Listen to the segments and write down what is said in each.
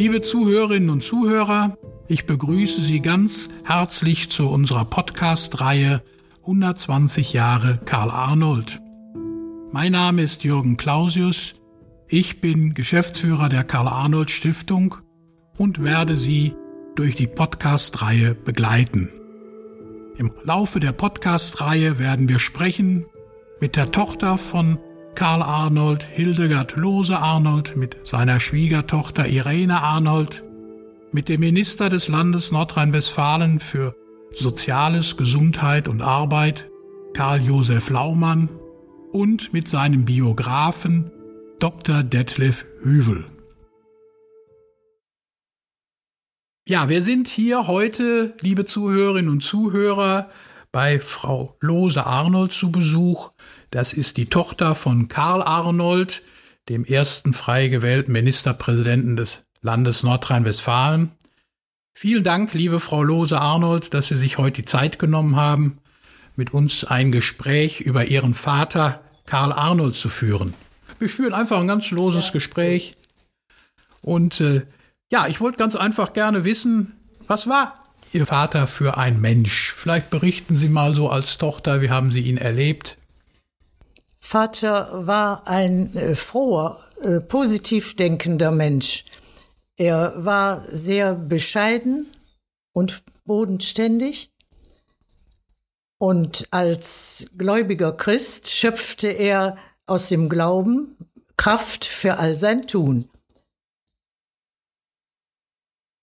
Liebe Zuhörerinnen und Zuhörer, ich begrüße Sie ganz herzlich zu unserer Podcast-Reihe 120 Jahre Karl Arnold. Mein Name ist Jürgen Clausius. Ich bin Geschäftsführer der Karl Arnold Stiftung und werde Sie durch die Podcast-Reihe begleiten. Im Laufe der Podcast-Reihe werden wir sprechen mit der Tochter von Karl Arnold, Hildegard Lose Arnold, mit seiner Schwiegertochter Irene Arnold, mit dem Minister des Landes Nordrhein-Westfalen für Soziales, Gesundheit und Arbeit, Karl Josef Laumann, und mit seinem Biografen Dr. Detlef Hüvel. Ja, wir sind hier heute, liebe Zuhörerinnen und Zuhörer, bei Frau Lose Arnold zu Besuch. Das ist die Tochter von Karl Arnold, dem ersten frei gewählten Ministerpräsidenten des Landes Nordrhein-Westfalen. Vielen Dank, liebe Frau Lose Arnold, dass Sie sich heute die Zeit genommen haben, mit uns ein Gespräch über Ihren Vater Karl Arnold zu führen. Wir führen einfach ein ganz loses ja. Gespräch. Und äh, ja, ich wollte ganz einfach gerne wissen, was war Ihr Vater für ein Mensch? Vielleicht berichten Sie mal so als Tochter, wie haben Sie ihn erlebt? Vater war ein äh, froher, äh, positiv denkender Mensch. Er war sehr bescheiden und bodenständig. Und als gläubiger Christ schöpfte er aus dem Glauben Kraft für all sein Tun.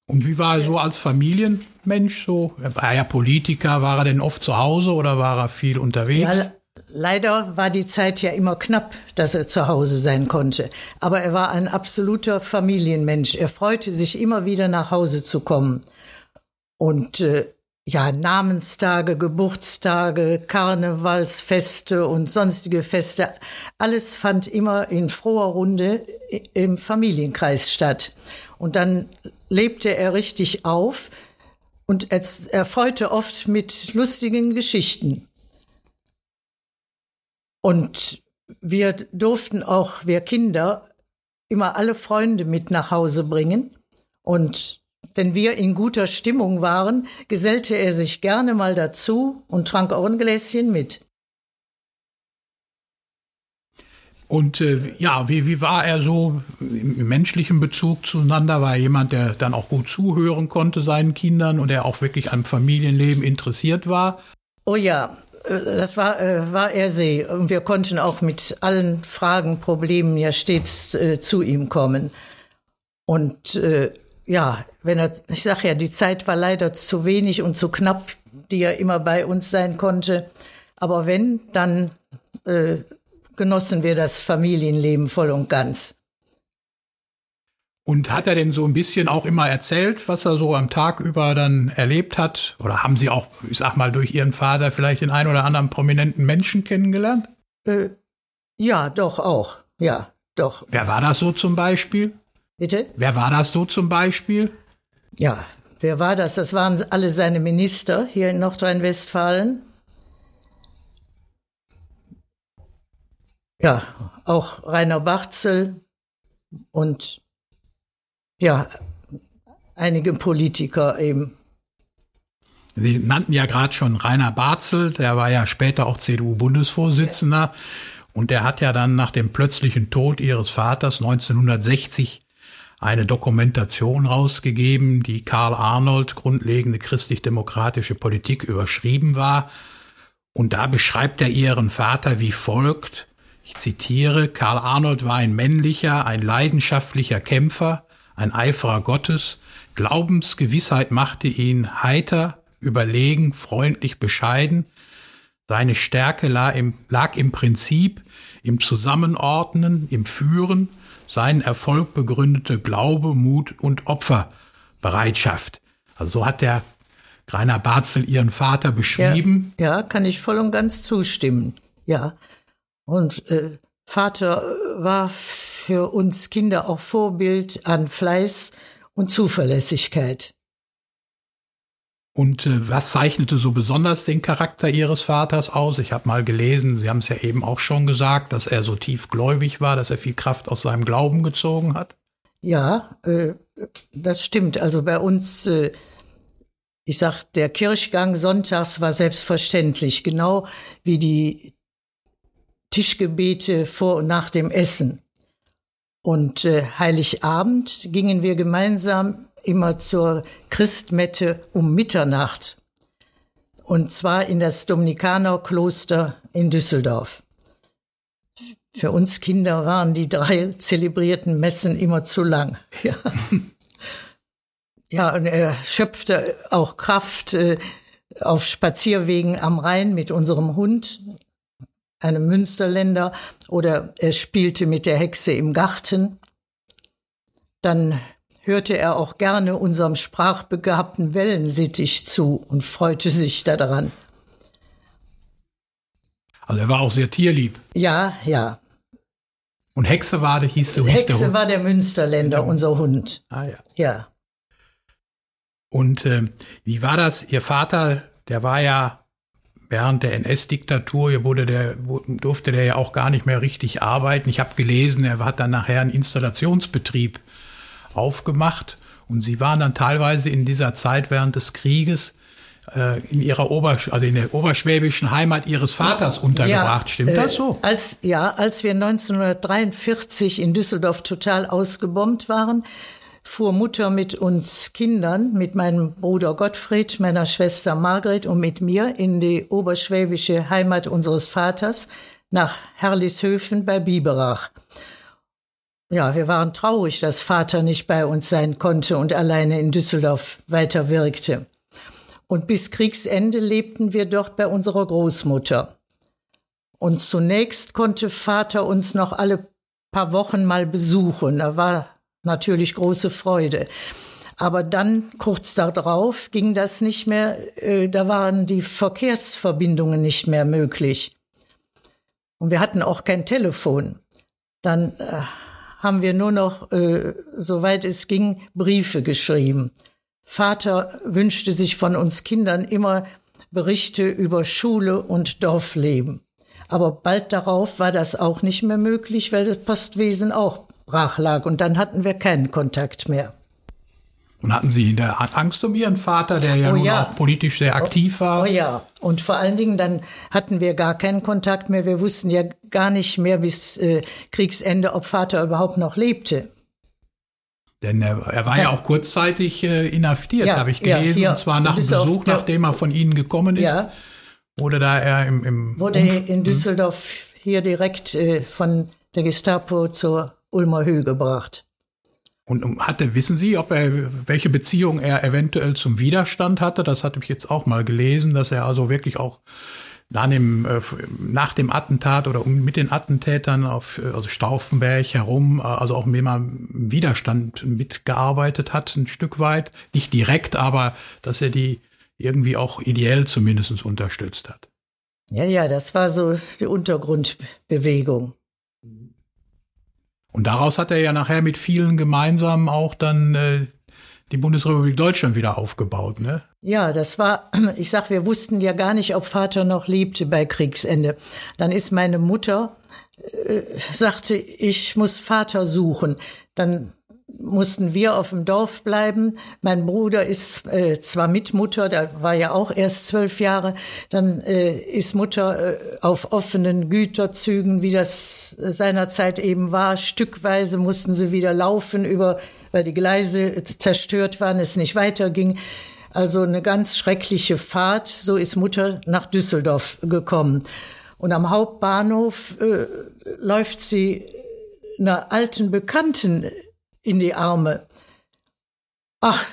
Und wie war er so als Familienmensch so? Er war ja Politiker, war er denn oft zu Hause oder war er viel unterwegs? Ja, Leider war die Zeit ja immer knapp, dass er zu Hause sein konnte. Aber er war ein absoluter Familienmensch. Er freute sich immer wieder nach Hause zu kommen. Und äh, ja, Namenstage, Geburtstage, Karnevalsfeste und sonstige Feste, alles fand immer in froher Runde im Familienkreis statt. Und dann lebte er richtig auf und er freute oft mit lustigen Geschichten. Und wir durften auch, wir Kinder, immer alle Freunde mit nach Hause bringen. Und wenn wir in guter Stimmung waren, gesellte er sich gerne mal dazu und trank auch ein Gläschen mit. Und äh, ja, wie, wie war er so im, menschlichen Bezug zueinander? War er jemand, der dann auch gut zuhören konnte seinen Kindern und der auch wirklich am Familienleben interessiert war? Oh ja, das war, äh, war er sehr. Und wir konnten auch mit allen Fragen, Problemen ja stets äh, zu ihm kommen. Und äh, ja, wenn er, ich sage ja, die Zeit war leider zu wenig und zu knapp, die er immer bei uns sein konnte. Aber wenn, dann äh, genossen wir das Familienleben voll und ganz. Und hat er denn so ein bisschen auch immer erzählt, was er so am Tag über dann erlebt hat? Oder haben Sie auch, ich sag mal, durch Ihren Vater vielleicht den einen oder anderen prominenten Menschen kennengelernt? Äh, ja, doch auch. Ja, doch. Wer war das so zum Beispiel? Bitte? Wer war das so zum Beispiel? Ja, wer war das? Das waren alle seine Minister hier in Nordrhein-Westfalen. Ja, auch Rainer Barzel und ja, einige Politiker eben. Sie nannten ja gerade schon Rainer Barzel, der war ja später auch CDU-Bundesvorsitzender. Ja. Und der hat ja dann nach dem plötzlichen Tod ihres Vaters 1960 eine Dokumentation rausgegeben, die Karl Arnold grundlegende christlich-demokratische Politik überschrieben war. Und da beschreibt er ihren Vater wie folgt. Ich zitiere, Karl Arnold war ein männlicher, ein leidenschaftlicher Kämpfer, ein Eiferer Gottes, Glaubensgewissheit machte ihn heiter, überlegen, freundlich, bescheiden, seine Stärke lag im, lag im Prinzip, im Zusammenordnen, im Führen, seinen Erfolg begründete Glaube, Mut und Opferbereitschaft. Also so hat der Greiner Barzel ihren Vater beschrieben. Ja, ja, kann ich voll und ganz zustimmen. Ja. Und äh, Vater war für uns Kinder auch Vorbild an Fleiß und Zuverlässigkeit. Und äh, was zeichnete so besonders den Charakter Ihres Vaters aus? Ich habe mal gelesen, Sie haben es ja eben auch schon gesagt, dass er so tiefgläubig war, dass er viel Kraft aus seinem Glauben gezogen hat. Ja, äh, das stimmt. Also bei uns, äh, ich sag, der Kirchgang sonntags war selbstverständlich, genau wie die Tischgebete vor und nach dem Essen. Und äh, Heiligabend gingen wir gemeinsam immer zur Christmette um Mitternacht. Und zwar in das Dominikanerkloster in Düsseldorf. Für uns Kinder waren die drei zelebrierten Messen immer zu lang. Ja, ja und er schöpfte auch Kraft äh, auf Spazierwegen am Rhein mit unserem Hund, einem Münsterländer, oder er spielte mit der Hexe im Garten. Dann hörte er auch gerne unserem sprachbegabten Wellensittich zu und freute sich daran. Also er war auch sehr tierlieb. Ja, ja. Und Hexe war, hieß, so hieß Hexe der war der Münsterländer, ja. unser Hund. Ah ja. Ja. Und äh, wie war das? Ihr Vater, der war ja während der NS-Diktatur wurde der, durfte der ja auch gar nicht mehr richtig arbeiten. Ich habe gelesen, er hat dann nachher einen Installationsbetrieb aufgemacht und sie waren dann teilweise in dieser Zeit während des Krieges äh, in ihrer Ober, also in der oberschwäbischen Heimat ihres Vaters untergebracht. Ja, Stimmt das so? Äh, als, ja, als wir 1943 in Düsseldorf total ausgebombt waren, fuhr Mutter mit uns Kindern, mit meinem Bruder Gottfried, meiner Schwester Margret und mit mir in die oberschwäbische Heimat unseres Vaters nach Herlishöfen bei Biberach. Ja, wir waren traurig, dass Vater nicht bei uns sein konnte und alleine in Düsseldorf weiter wirkte. Und bis Kriegsende lebten wir dort bei unserer Großmutter. Und zunächst konnte Vater uns noch alle paar Wochen mal besuchen. Da war natürlich große Freude. Aber dann, kurz darauf, ging das nicht mehr, äh, da waren die Verkehrsverbindungen nicht mehr möglich. Und wir hatten auch kein Telefon. Dann äh, haben wir nur noch, äh, soweit es ging, Briefe geschrieben. Vater wünschte sich von uns Kindern immer Berichte über Schule und Dorfleben. Aber bald darauf war das auch nicht mehr möglich, weil das Postwesen auch brach lag. Und dann hatten wir keinen Kontakt mehr. Und hatten Sie in der Angst um Ihren Vater, der ja, oh, nun ja. auch politisch sehr aktiv war? Oh, oh ja. Und vor allen Dingen dann hatten wir gar keinen Kontakt mehr. Wir wussten ja gar nicht mehr bis äh, Kriegsende, ob Vater überhaupt noch lebte. Denn er, er war ja, ja auch kurzzeitig äh, inhaftiert, ja, habe ich gelesen, ja, und zwar nach dem Besuch, der, nachdem er von Ihnen gekommen ist. Ja. Wurde da er im, im Wurde Umf in Düsseldorf hier direkt äh, von der Gestapo zur Ulmer Höhe gebracht. Und hatte, wissen Sie, ob er, welche Beziehung er eventuell zum Widerstand hatte? Das hatte ich jetzt auch mal gelesen, dass er also wirklich auch nach dem, äh, nach dem Attentat oder mit den Attentätern auf also Stauffenberg herum, äh, also auch immer im Widerstand mitgearbeitet hat, ein Stück weit. Nicht direkt, aber dass er die irgendwie auch ideell zumindest unterstützt hat. Ja, ja, das war so die Untergrundbewegung. Und daraus hat er ja nachher mit vielen gemeinsam auch dann äh, die Bundesrepublik Deutschland wieder aufgebaut, ne? Ja, das war, ich sag, wir wussten ja gar nicht, ob Vater noch lebte bei Kriegsende. Dann ist meine Mutter, äh, sagte, ich muss Vater suchen. Dann mussten wir auf dem Dorf bleiben. Mein Bruder ist äh, zwar mit Mutter, der war ja auch erst zwölf Jahre, dann äh, ist Mutter äh, auf offenen Güterzügen, wie das seinerzeit eben war. Stückweise mussten sie wieder laufen, über, weil die Gleise zerstört waren, es nicht weiterging. Also eine ganz schreckliche Fahrt. So ist Mutter nach Düsseldorf gekommen. Und am Hauptbahnhof äh, läuft sie einer alten Bekannten in die Arme. Ach,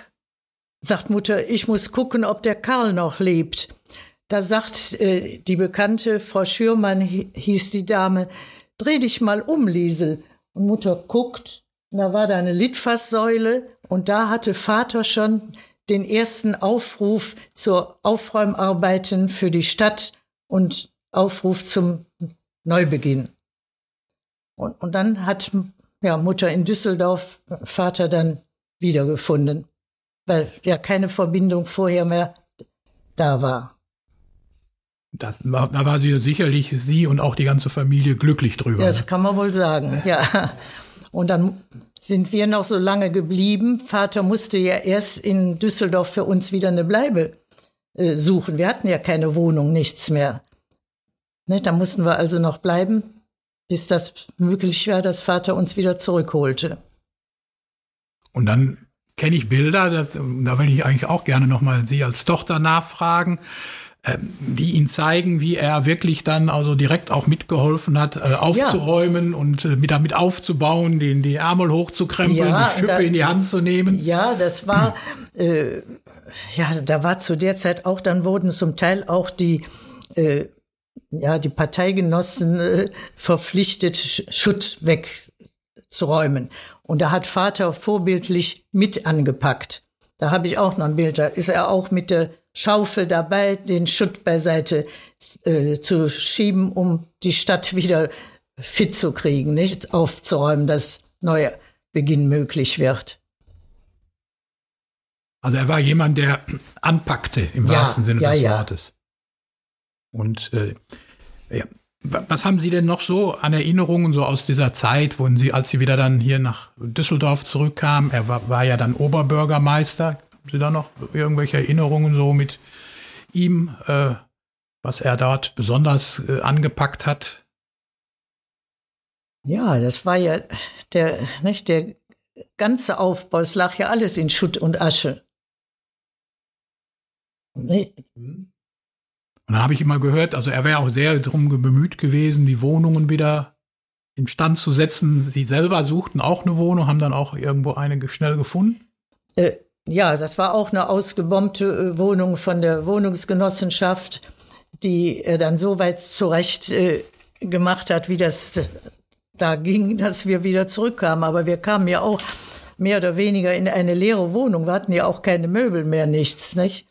sagt Mutter, ich muss gucken, ob der Karl noch lebt. Da sagt äh, die Bekannte, Frau Schürmann hieß die Dame, dreh dich mal um, Liesel. Und Mutter guckt, da war da eine Litfaßsäule und da hatte Vater schon den ersten Aufruf zur Aufräumarbeiten für die Stadt und Aufruf zum Neubeginn. Und, und dann hat ja, Mutter in Düsseldorf, Vater dann wiedergefunden, weil ja keine Verbindung vorher mehr da war. Das, da war sie sicherlich sie und auch die ganze Familie glücklich drüber. Das ne? kann man wohl sagen, ja. Und dann sind wir noch so lange geblieben. Vater musste ja erst in Düsseldorf für uns wieder eine Bleibe äh, suchen. Wir hatten ja keine Wohnung, nichts mehr. Ne, da mussten wir also noch bleiben, bis das möglich war, dass Vater uns wieder zurückholte. Und dann kenne ich Bilder, das, da will ich eigentlich auch gerne nochmal Sie als Tochter nachfragen, äh, die ihn zeigen, wie er wirklich dann also direkt auch mitgeholfen hat, äh, aufzuräumen ja. und äh, mit damit aufzubauen, den die Ärmel hochzukrempeln, ja, die Schippe da, in die Hand zu nehmen. Ja, das war, äh, ja, da war zu der Zeit auch, dann wurden zum Teil auch die äh, ja, die Parteigenossen äh, verpflichtet, Schutt wegzuräumen. Und da hat Vater vorbildlich mit angepackt. Da habe ich auch noch ein Bild. Da ist er auch mit der Schaufel dabei, den Schutt beiseite äh, zu schieben, um die Stadt wieder fit zu kriegen, nicht aufzuräumen, dass neuer Beginn möglich wird. Also er war jemand, der anpackte im ja, wahrsten Sinne ja, des Wortes. Und äh, ja, was haben Sie denn noch so an Erinnerungen so aus dieser Zeit, wo Sie, als Sie wieder dann hier nach Düsseldorf zurückkamen, er war, war ja dann Oberbürgermeister. Haben Sie da noch irgendwelche Erinnerungen so mit ihm, äh, was er dort besonders äh, angepackt hat? Ja, das war ja der, nicht, der ganze Aufbau, es lag ja alles in Schutt und Asche. Nee. Mhm. Und dann habe ich immer gehört, also er wäre auch sehr darum bemüht gewesen, die Wohnungen wieder instand zu setzen. Sie selber suchten auch eine Wohnung, haben dann auch irgendwo eine schnell gefunden? Äh, ja, das war auch eine ausgebombte äh, Wohnung von der Wohnungsgenossenschaft, die er dann so weit zurecht äh, gemacht hat, wie das da ging, dass wir wieder zurückkamen. Aber wir kamen ja auch mehr oder weniger in eine leere Wohnung. Wir hatten ja auch keine Möbel mehr, nichts, nicht?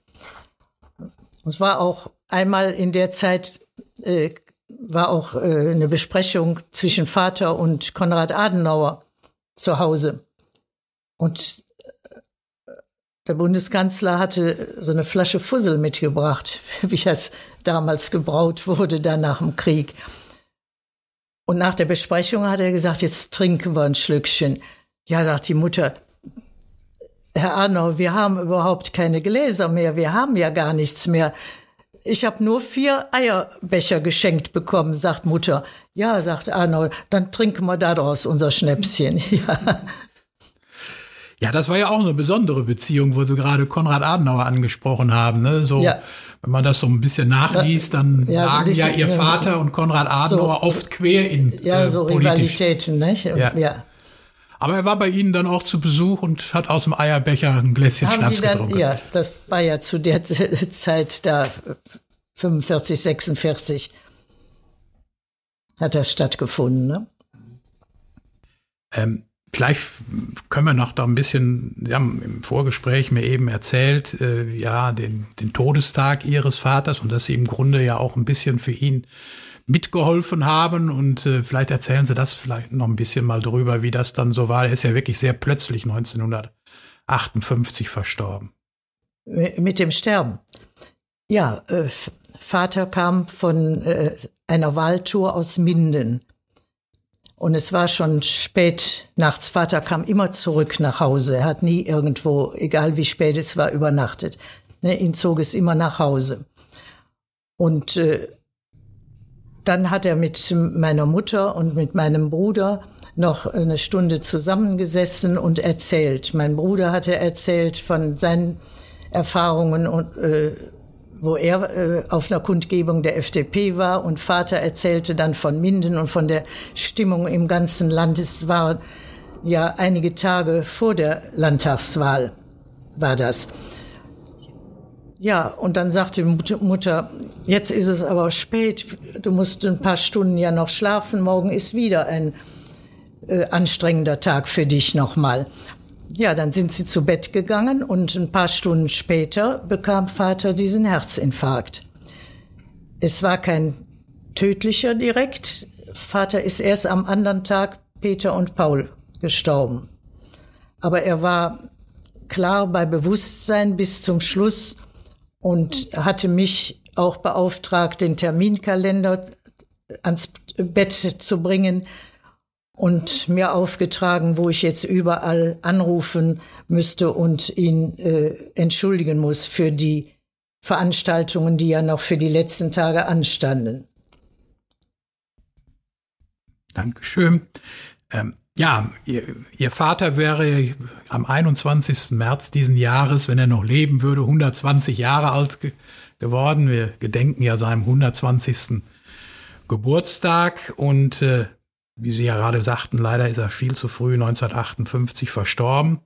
Es war auch einmal in der Zeit äh, war auch äh, eine Besprechung zwischen Vater und Konrad Adenauer zu Hause. Und äh, der Bundeskanzler hatte so eine Flasche Fussel mitgebracht, wie das damals gebraut wurde, da nach dem Krieg. Und nach der Besprechung hat er gesagt, jetzt trinken wir ein Schlückchen. Ja, sagt die Mutter, Herr Arnau, wir haben überhaupt keine Gläser mehr, wir haben ja gar nichts mehr. Ich habe nur vier Eierbecher geschenkt bekommen, sagt Mutter. Ja, sagt Arnau, dann trinken wir daraus unser Schnäpschen. ja. Ja, das war ja auch eine besondere Beziehung, wo Sie gerade Konrad Adenauer angesprochen haben. Ne? So, ja. Wenn man das so ein bisschen nachliest, dann ja, lagen so bisschen, ja Ihr Vater und Konrad Adenauer so, oft quer in Ja, äh, so Rivalitäten, nicht? Ja. ja. Aber er war bei Ihnen dann auch zu Besuch und hat aus dem Eierbecher ein Gläschen Haben Schnaps dann, getrunken. Ja, das war ja zu der Zeit da 45, 46 hat das stattgefunden. Ne? Ähm, vielleicht können wir noch da ein bisschen, Sie haben im Vorgespräch mir eben erzählt, äh, ja, den, den Todestag Ihres Vaters und dass Sie im Grunde ja auch ein bisschen für ihn mitgeholfen haben. Und äh, vielleicht erzählen Sie das vielleicht noch ein bisschen mal drüber, wie das dann so war. Er ist ja wirklich sehr plötzlich 1958 verstorben. Mit dem Sterben. Ja, äh, Vater kam von äh, einer Wahltour aus Minden. Und es war schon spät nachts. Vater kam immer zurück nach Hause. Er hat nie irgendwo, egal wie spät es war, übernachtet. Ne, ihn zog es immer nach Hause. Und äh, dann hat er mit meiner Mutter und mit meinem Bruder noch eine Stunde zusammengesessen und erzählt. Mein Bruder hatte erzählt von seinen Erfahrungen und äh, wo er äh, auf einer Kundgebung der FDP war und Vater erzählte dann von Minden und von der Stimmung im ganzen Land. Es war ja einige Tage vor der Landtagswahl war das. Ja, und dann sagte die Mutter, jetzt ist es aber spät, du musst ein paar Stunden ja noch schlafen, morgen ist wieder ein äh, anstrengender Tag für dich nochmal. Ja, dann sind sie zu Bett gegangen und ein paar Stunden später bekam Vater diesen Herzinfarkt. Es war kein tödlicher direkt. Vater ist erst am anderen Tag Peter und Paul gestorben. Aber er war klar bei Bewusstsein bis zum Schluss und hatte mich auch beauftragt, den Terminkalender ans Bett zu bringen. und mir aufgetragen, wo ich jetzt überall anrufen müsste und ihn äh, entschuldigen muss für die Veranstaltungen, die ja noch für die letzten Tage anstanden. Dankeschön. Ähm, ja, ihr, ihr, Vater wäre am 21. März diesen Jahres, wenn er noch leben würde, 120 Jahre alt ge geworden. Wir gedenken ja seinem 120. Geburtstag und äh, wie Sie ja gerade sagten, leider ist er viel zu früh 1958 verstorben.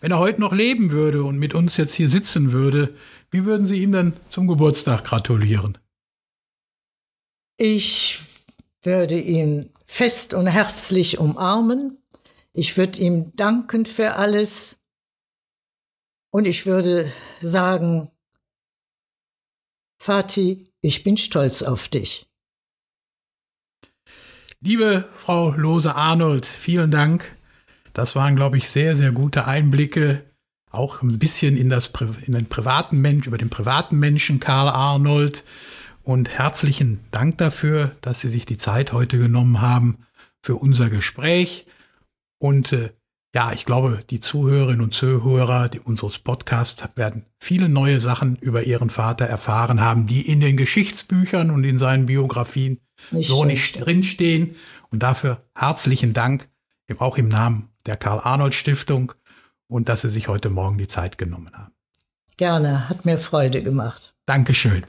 Wenn er heute noch leben würde und mit uns jetzt hier sitzen würde, wie würden Sie ihm denn zum Geburtstag gratulieren? Ich würde ihn fest und herzlich umarmen. Ich würde ihm danken für alles. Und ich würde sagen, Vati, ich bin stolz auf dich. Liebe Frau Lose Arnold, vielen Dank. Das waren, glaube ich, sehr, sehr gute Einblicke. Auch ein bisschen in das, in den privaten Mensch, über den privaten Menschen Karl Arnold. Und herzlichen Dank dafür, dass Sie sich die Zeit heute genommen haben für unser Gespräch. Und äh, ja, ich glaube, die Zuhörerinnen und Zuhörer die unseres Podcasts werden viele neue Sachen über ihren Vater erfahren haben, die in den Geschichtsbüchern und in seinen Biografien nicht so nicht drinstehen. Und dafür herzlichen Dank, auch im Namen der Karl-Arnold-Stiftung und dass Sie sich heute Morgen die Zeit genommen haben. Gerne, hat mir Freude gemacht. Dankeschön.